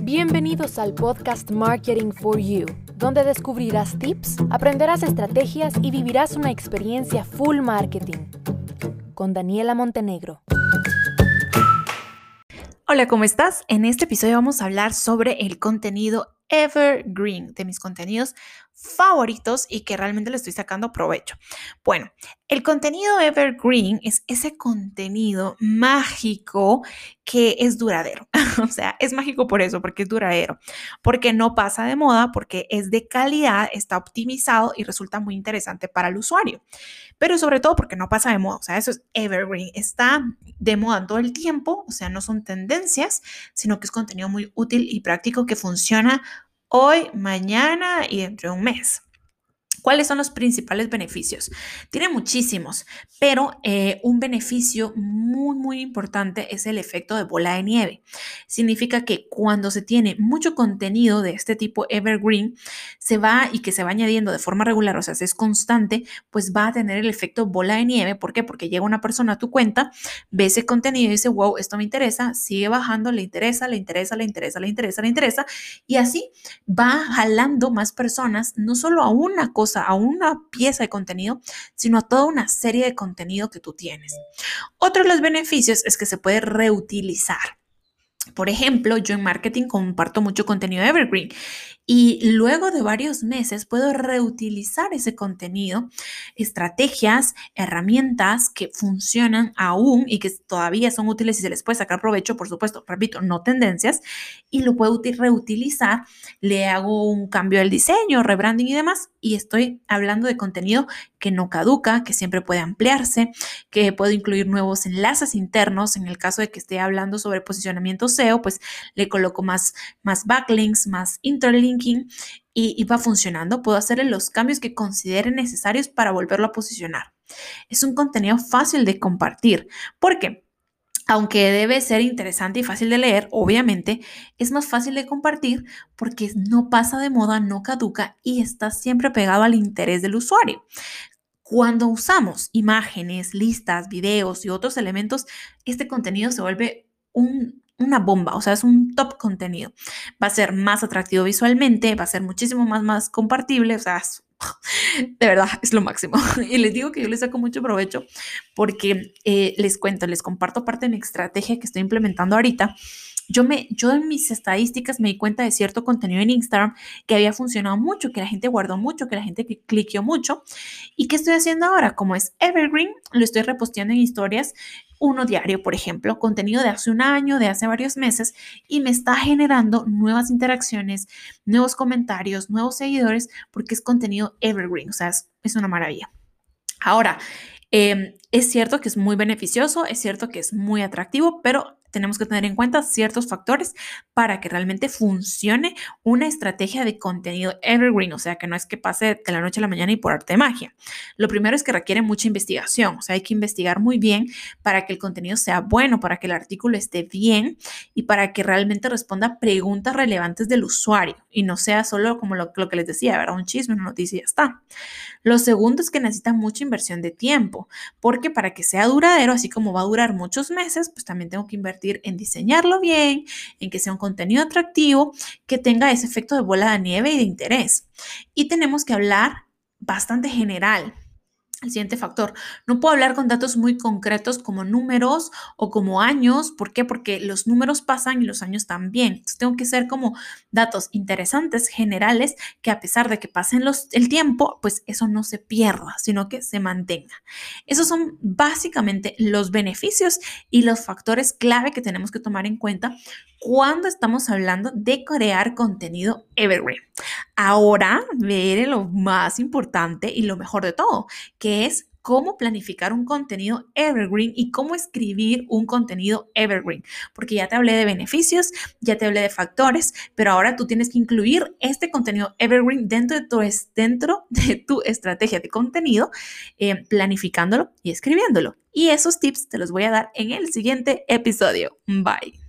Bienvenidos al podcast Marketing for You, donde descubrirás tips, aprenderás estrategias y vivirás una experiencia full marketing. Con Daniela Montenegro. Hola, ¿cómo estás? En este episodio vamos a hablar sobre el contenido evergreen, de mis contenidos favoritos y que realmente le estoy sacando provecho. Bueno, el contenido evergreen es ese contenido mágico que es duradero. o sea, es mágico por eso, porque es duradero, porque no pasa de moda, porque es de calidad, está optimizado y resulta muy interesante para el usuario. Pero sobre todo porque no pasa de moda, o sea, eso es evergreen, está de moda todo el tiempo, o sea, no son tendencias, sino que es contenido muy útil y práctico que funciona hoy, mañana y dentro de un mes. ¿Cuáles son los principales beneficios? Tiene muchísimos, pero eh, un beneficio muy, muy importante es el efecto de bola de nieve. Significa que cuando se tiene mucho contenido de este tipo evergreen, se va y que se va añadiendo de forma regular, o sea, si es constante, pues va a tener el efecto bola de nieve. ¿Por qué? Porque llega una persona a tu cuenta, ve ese contenido y dice, wow, esto me interesa, sigue bajando, le interesa, le interesa, le interesa, le interesa, le interesa, y así va jalando más personas, no solo a una cosa, a una pieza de contenido, sino a toda una serie de contenido que tú tienes. Otro de los beneficios es que se puede reutilizar. Por ejemplo, yo en marketing comparto mucho contenido evergreen y luego de varios meses puedo reutilizar ese contenido, estrategias, herramientas que funcionan aún y que todavía son útiles y se les puede sacar provecho, por supuesto, repito, no tendencias, y lo puedo reutilizar, le hago un cambio del diseño, rebranding y demás, y estoy hablando de contenido que no caduca, que siempre puede ampliarse, que puedo incluir nuevos enlaces internos. En el caso de que esté hablando sobre posicionamiento SEO, pues le coloco más, más backlinks, más interlinking y, y va funcionando. Puedo hacerle los cambios que considere necesarios para volverlo a posicionar. Es un contenido fácil de compartir. ¿Por qué? aunque debe ser interesante y fácil de leer, obviamente, es más fácil de compartir porque no pasa de moda, no caduca y está siempre pegado al interés del usuario. Cuando usamos imágenes, listas, videos y otros elementos, este contenido se vuelve una bomba, o sea, es un top contenido. Va a ser más atractivo visualmente, va a ser muchísimo más, compartible, o sea, de verdad es lo máximo. Y les digo que yo les saco mucho provecho porque eh, les cuento, les comparto parte de mi estrategia que estoy implementando ahorita yo, me, yo en mis estadísticas me di cuenta de cierto contenido en Instagram que había funcionado mucho, que la gente guardó mucho, que la gente cliqueó mucho. ¿Y qué estoy haciendo ahora? Como es Evergreen, lo estoy reposteando en historias, uno diario, por ejemplo, contenido de hace un año, de hace varios meses, y me está generando nuevas interacciones, nuevos comentarios, nuevos seguidores, porque es contenido Evergreen, o sea, es, una maravilla. Ahora, em, es cierto que es muy beneficioso, es cierto que es muy atractivo, pero tenemos que tener en cuenta ciertos factores para que realmente funcione una estrategia de contenido evergreen, o sea, que no es que pase de la noche a la mañana y por arte de magia. Lo primero es que requiere mucha investigación, o sea, hay que investigar muy bien para que el contenido sea bueno, para que el artículo esté bien y para que realmente responda preguntas relevantes del usuario y no sea solo como lo, que les decía, ¿verdad? Un chisme, una noticia y ya está. Lo segundo es que necesita mucha inversión de tiempo, porque para que sea duradero, así como va a durar muchos meses, pues también tengo que invertir en diseñarlo bien, en que sea un contenido atractivo, que tenga ese efecto de bola de nieve y de interés. Y tenemos que hablar bastante general el siguiente factor, no puedo hablar con datos muy concretos como números o como años. ¿Por qué? Porque los números pasan y los años también. Entonces tengo que ser como datos interesantes, generales, que a pesar de que pasen los, el tiempo, pues eso no se pierda, sino que se mantenga. Esos son básicamente los beneficios y los factores clave que tenemos que tomar en cuenta cuando estamos hablando de crear contenido evergreen. Ahora veré lo más importante y lo mejor de todo, que es cómo planificar un contenido evergreen y cómo escribir un contenido evergreen. Porque ya te hablé de beneficios, ya te hablé de factores, pero ahora tú tienes que incluir este contenido evergreen dentro de tu, estrategia de contenido, eh, planificándolo y escribiéndolo. Y esos tips te los voy a dar en el siguiente episodio. Bye.